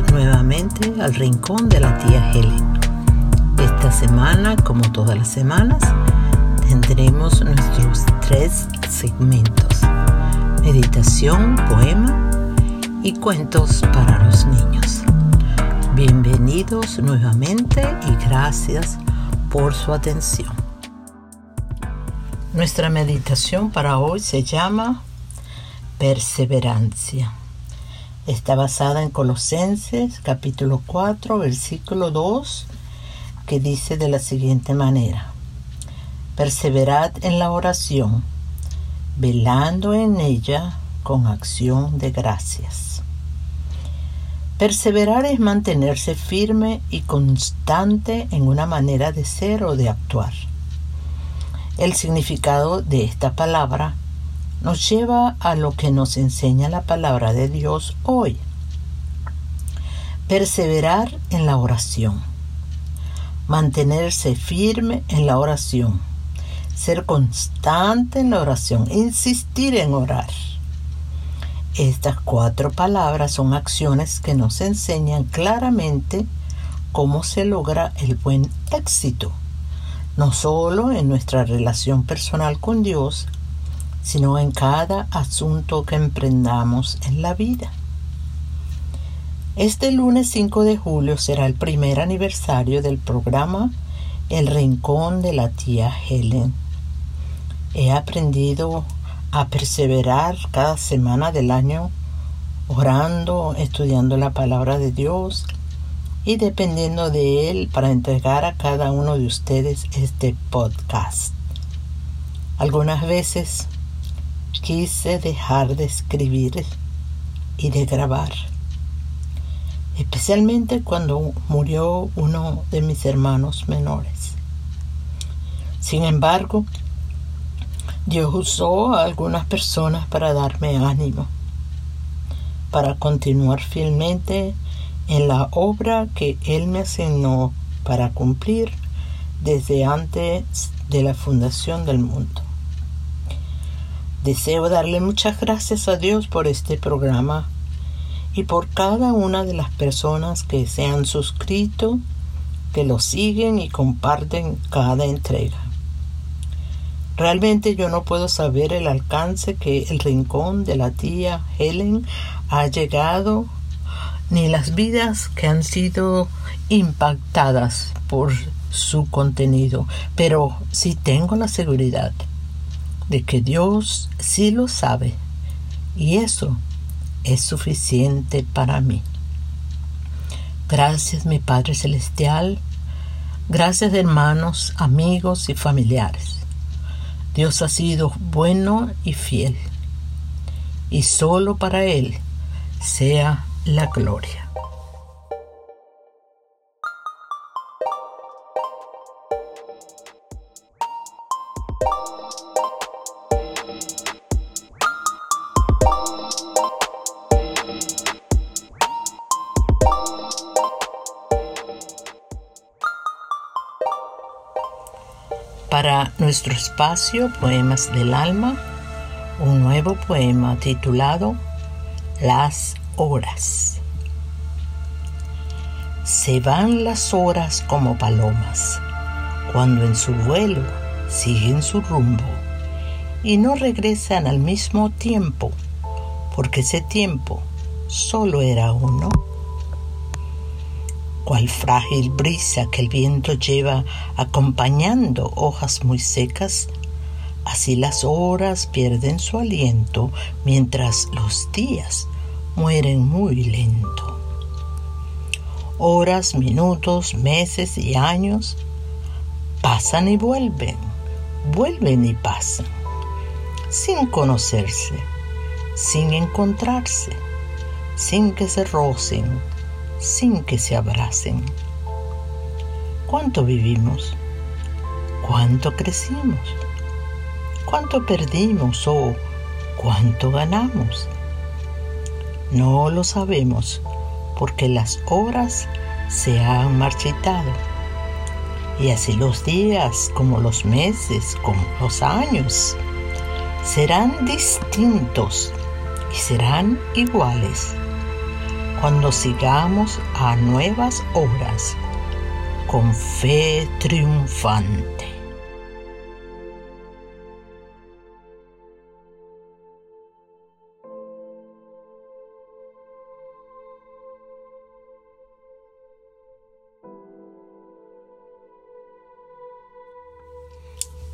Nuevamente al rincón de la tía Helen. Esta semana, como todas las semanas, tendremos nuestros tres segmentos. Meditación, poema y cuentos para los niños. Bienvenidos nuevamente y gracias por su atención. Nuestra meditación para hoy se llama Perseverancia. Está basada en Colosenses capítulo 4 versículo 2 que dice de la siguiente manera. Perseverad en la oración, velando en ella con acción de gracias. Perseverar es mantenerse firme y constante en una manera de ser o de actuar. El significado de esta palabra nos lleva a lo que nos enseña la palabra de Dios hoy. Perseverar en la oración. Mantenerse firme en la oración. Ser constante en la oración. Insistir en orar. Estas cuatro palabras son acciones que nos enseñan claramente cómo se logra el buen éxito, no solo en nuestra relación personal con Dios, sino en cada asunto que emprendamos en la vida. Este lunes 5 de julio será el primer aniversario del programa El Rincón de la tía Helen. He aprendido a perseverar cada semana del año orando, estudiando la palabra de Dios y dependiendo de Él para entregar a cada uno de ustedes este podcast. Algunas veces quise dejar de escribir y de grabar, especialmente cuando murió uno de mis hermanos menores. Sin embargo, Dios usó a algunas personas para darme ánimo, para continuar fielmente en la obra que Él me asignó para cumplir desde antes de la fundación del mundo. Deseo darle muchas gracias a Dios por este programa y por cada una de las personas que se han suscrito, que lo siguen y comparten cada entrega. Realmente yo no puedo saber el alcance que el rincón de la tía Helen ha llegado, ni las vidas que han sido impactadas por su contenido, pero sí tengo la seguridad de que Dios sí lo sabe y eso es suficiente para mí. Gracias mi Padre Celestial, gracias hermanos, amigos y familiares. Dios ha sido bueno y fiel y solo para Él sea la gloria. Para nuestro espacio Poemas del Alma, un nuevo poema titulado Las horas. Se van las horas como palomas, cuando en su vuelo siguen su rumbo y no regresan al mismo tiempo, porque ese tiempo solo era uno cual frágil brisa que el viento lleva acompañando hojas muy secas, así las horas pierden su aliento mientras los días mueren muy lento. Horas, minutos, meses y años pasan y vuelven, vuelven y pasan, sin conocerse, sin encontrarse, sin que se rocen, sin que se abracen. ¿Cuánto vivimos? ¿Cuánto crecimos? ¿Cuánto perdimos o cuánto ganamos? No lo sabemos porque las horas se han marchitado. Y así los días, como los meses, como los años, serán distintos y serán iguales cuando sigamos a nuevas obras con fe triunfante.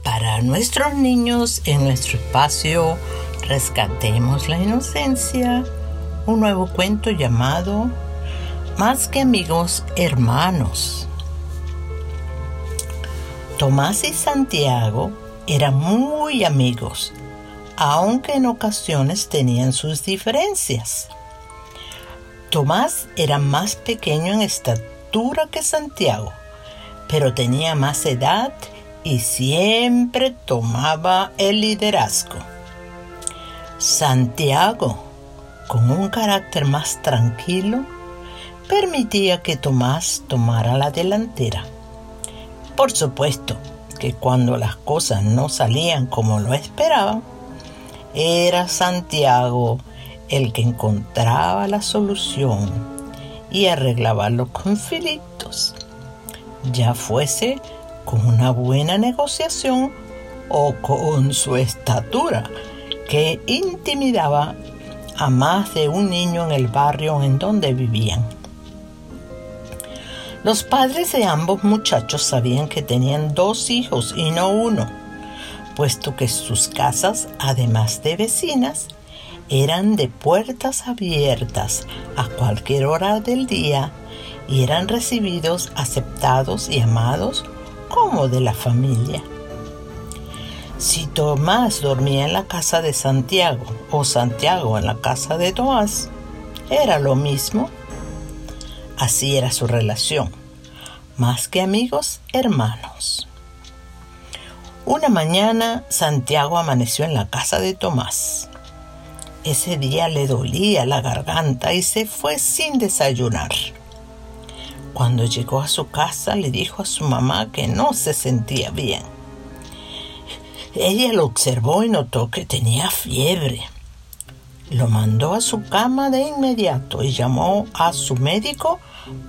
Para nuestros niños en nuestro espacio Rescatemos la Inocencia, un nuevo cuento llamado Más que amigos, hermanos. Tomás y Santiago eran muy amigos, aunque en ocasiones tenían sus diferencias. Tomás era más pequeño en estatura que Santiago, pero tenía más edad y siempre tomaba el liderazgo. Santiago con un carácter más tranquilo, permitía que Tomás tomara la delantera. Por supuesto que cuando las cosas no salían como lo esperaban, era Santiago el que encontraba la solución y arreglaba los conflictos, ya fuese con una buena negociación o con su estatura que intimidaba a más de un niño en el barrio en donde vivían. Los padres de ambos muchachos sabían que tenían dos hijos y no uno, puesto que sus casas, además de vecinas, eran de puertas abiertas a cualquier hora del día y eran recibidos, aceptados y amados como de la familia. Si Tomás dormía en la casa de Santiago o Santiago en la casa de Tomás, era lo mismo. Así era su relación, más que amigos, hermanos. Una mañana Santiago amaneció en la casa de Tomás. Ese día le dolía la garganta y se fue sin desayunar. Cuando llegó a su casa le dijo a su mamá que no se sentía bien ella lo observó y notó que tenía fiebre. Lo mandó a su cama de inmediato y llamó a su médico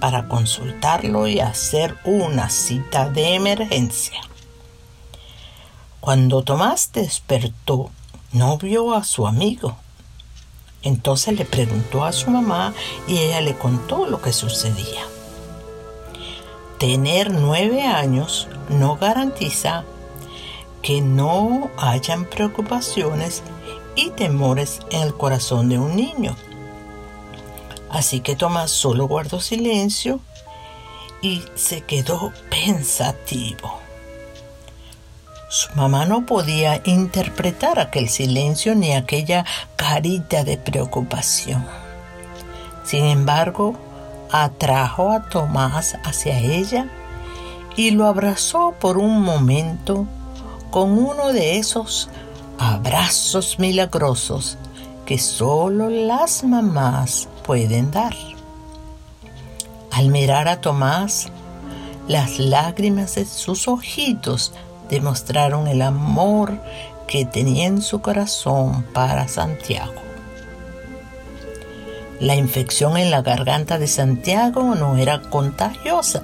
para consultarlo y hacer una cita de emergencia. Cuando Tomás despertó, no vio a su amigo. Entonces le preguntó a su mamá y ella le contó lo que sucedía. Tener nueve años no garantiza que no hayan preocupaciones y temores en el corazón de un niño. Así que Tomás solo guardó silencio y se quedó pensativo. Su mamá no podía interpretar aquel silencio ni aquella carita de preocupación. Sin embargo, atrajo a Tomás hacia ella y lo abrazó por un momento con uno de esos abrazos milagrosos que solo las mamás pueden dar. Al mirar a Tomás, las lágrimas de sus ojitos demostraron el amor que tenía en su corazón para Santiago. La infección en la garganta de Santiago no era contagiosa,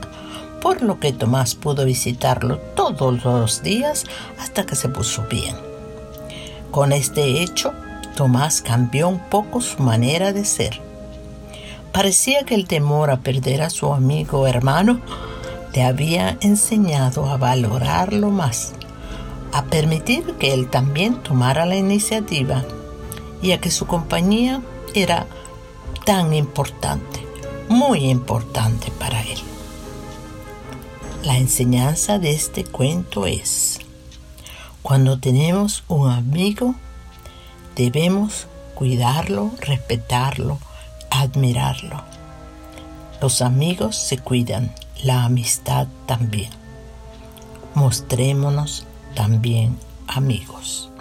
por lo que Tomás pudo visitarlo todos los días hasta que se puso bien. Con este hecho, Tomás cambió un poco su manera de ser. Parecía que el temor a perder a su amigo hermano le había enseñado a valorarlo más, a permitir que él también tomara la iniciativa y a que su compañía era tan importante, muy importante para él. La enseñanza de este cuento es, cuando tenemos un amigo, debemos cuidarlo, respetarlo, admirarlo. Los amigos se cuidan, la amistad también. Mostrémonos también amigos.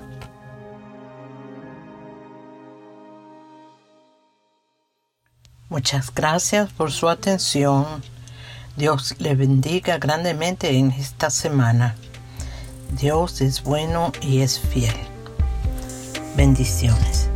Muchas gracias por su atención. Dios le bendiga grandemente en esta semana. Dios es bueno y es fiel. Bendiciones.